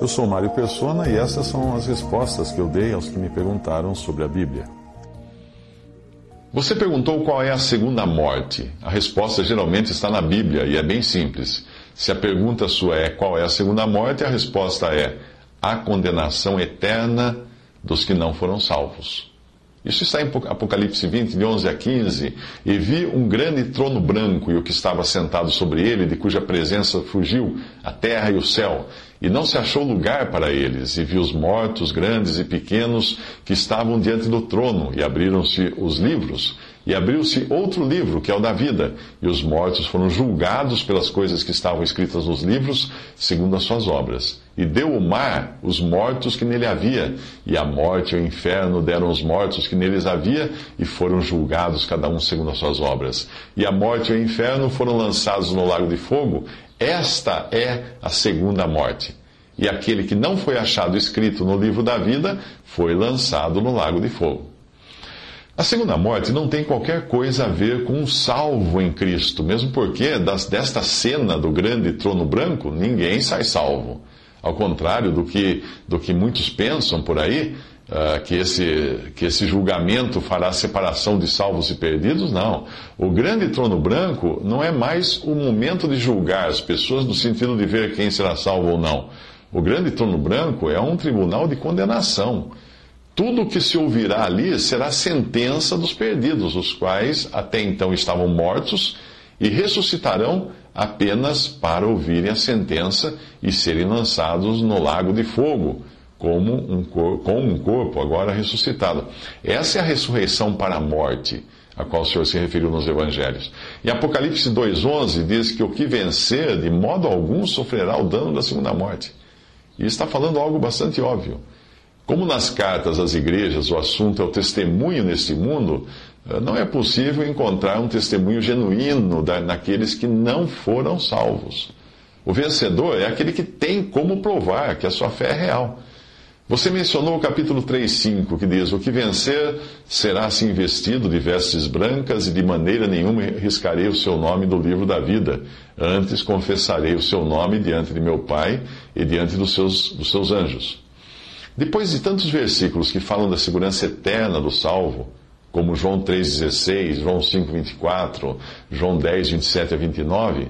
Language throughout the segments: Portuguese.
Eu sou Mário Persona e essas são as respostas que eu dei aos que me perguntaram sobre a Bíblia. Você perguntou qual é a segunda morte. A resposta geralmente está na Bíblia e é bem simples. Se a pergunta sua é qual é a segunda morte, a resposta é a condenação eterna dos que não foram salvos. Isso está em Apocalipse 20, de 11 a 15. E vi um grande trono branco e o que estava sentado sobre ele, de cuja presença fugiu a terra e o céu. E não se achou lugar para eles. E vi os mortos, grandes e pequenos, que estavam diante do trono. E abriram-se os livros. E abriu-se outro livro, que é o da vida, e os mortos foram julgados pelas coisas que estavam escritas nos livros, segundo as suas obras. E deu o mar os mortos que nele havia, e a morte e o inferno deram os mortos que neles havia, e foram julgados cada um segundo as suas obras. E a morte e o inferno foram lançados no lago de fogo. Esta é a segunda morte. E aquele que não foi achado escrito no livro da vida foi lançado no lago de fogo. A segunda morte não tem qualquer coisa a ver com um salvo em Cristo, mesmo porque das, desta cena do grande trono branco, ninguém sai salvo. Ao contrário do que, do que muitos pensam por aí, uh, que, esse, que esse julgamento fará separação de salvos e perdidos, não. O grande trono branco não é mais o momento de julgar as pessoas no sentido de ver quem será salvo ou não. O grande trono branco é um tribunal de condenação. Tudo o que se ouvirá ali será sentença dos perdidos, os quais até então estavam mortos e ressuscitarão apenas para ouvirem a sentença e serem lançados no lago de fogo, como um com um corpo agora ressuscitado. Essa é a ressurreição para a morte, a qual o Senhor se referiu nos evangelhos. E Apocalipse 2,11 diz que o que vencer, de modo algum, sofrerá o dano da segunda morte. E está falando algo bastante óbvio. Como nas cartas às igrejas o assunto é o testemunho neste mundo, eh, não é possível encontrar um testemunho genuíno naqueles que não foram salvos. O vencedor é aquele que tem como provar que a sua fé é real. Você mencionou o capítulo 3,5, que diz: O que vencer será assim vestido de vestes brancas, e de maneira nenhuma riscarei o seu nome do livro da vida. Antes confessarei o seu nome diante de meu Pai e diante dos seus, dos seus anjos. Depois de tantos versículos que falam da segurança eterna do salvo, como João 3,16, João 5,24, João 10, 27 a 29,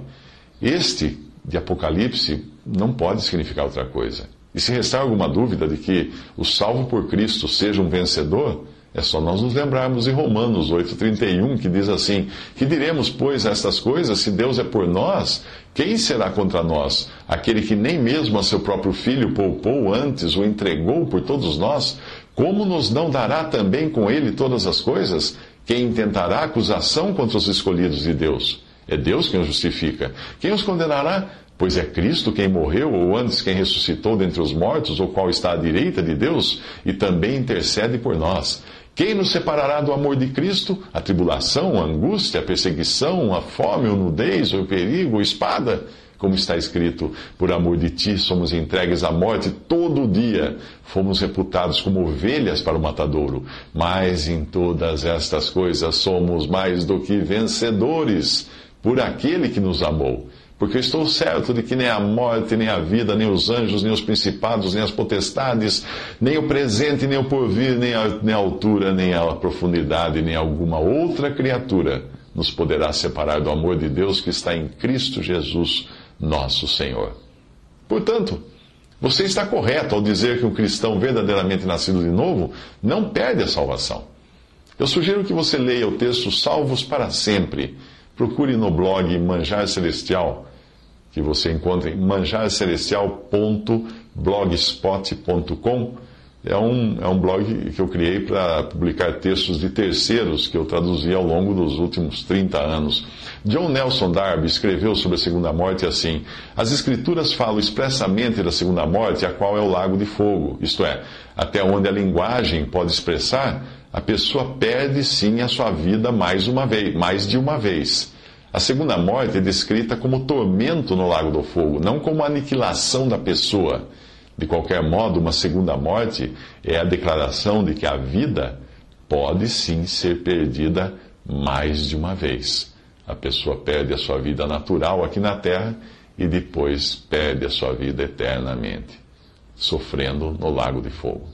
este de Apocalipse não pode significar outra coisa. E se restar alguma dúvida de que o salvo por Cristo seja um vencedor, é só nós nos lembrarmos de Romanos 8,31, que diz assim: Que diremos, pois, a estas coisas? Se Deus é por nós, quem será contra nós? Aquele que nem mesmo a seu próprio filho poupou antes, o entregou por todos nós, como nos não dará também com ele todas as coisas? Quem intentará acusação contra os escolhidos de Deus? É Deus quem os justifica. Quem os condenará? Pois é Cristo quem morreu, ou antes quem ressuscitou dentre os mortos, o qual está à direita de Deus e também intercede por nós. Quem nos separará do amor de Cristo? A tribulação, a angústia, a perseguição, a fome, a nudez, o perigo, a espada? Como está escrito, por amor de ti somos entregues à morte todo dia, fomos reputados como ovelhas para o matadouro. Mas em todas estas coisas somos mais do que vencedores por aquele que nos amou. Porque eu estou certo de que nem a morte, nem a vida, nem os anjos, nem os principados, nem as potestades, nem o presente, nem o porvir, nem a, nem a altura, nem a profundidade, nem alguma outra criatura nos poderá separar do amor de Deus que está em Cristo Jesus, nosso Senhor. Portanto, você está correto ao dizer que um cristão verdadeiramente nascido de novo não perde a salvação. Eu sugiro que você leia o texto Salvos para Sempre. Procure no blog Manjar Celestial que você encontra em manjarcelestial.blogspot.com. é um, é um blog que eu criei para publicar textos de terceiros que eu traduzi ao longo dos últimos 30 anos. John Nelson Darby escreveu sobre a segunda morte assim: As Escrituras falam expressamente da segunda morte, a qual é o lago de fogo, isto é, até onde a linguagem pode expressar, a pessoa perde sim a sua vida mais uma vez, mais de uma vez. A segunda morte é descrita como tormento no lago do fogo, não como aniquilação da pessoa. De qualquer modo, uma segunda morte é a declaração de que a vida pode sim ser perdida mais de uma vez. A pessoa perde a sua vida natural aqui na terra e depois perde a sua vida eternamente, sofrendo no lago de fogo.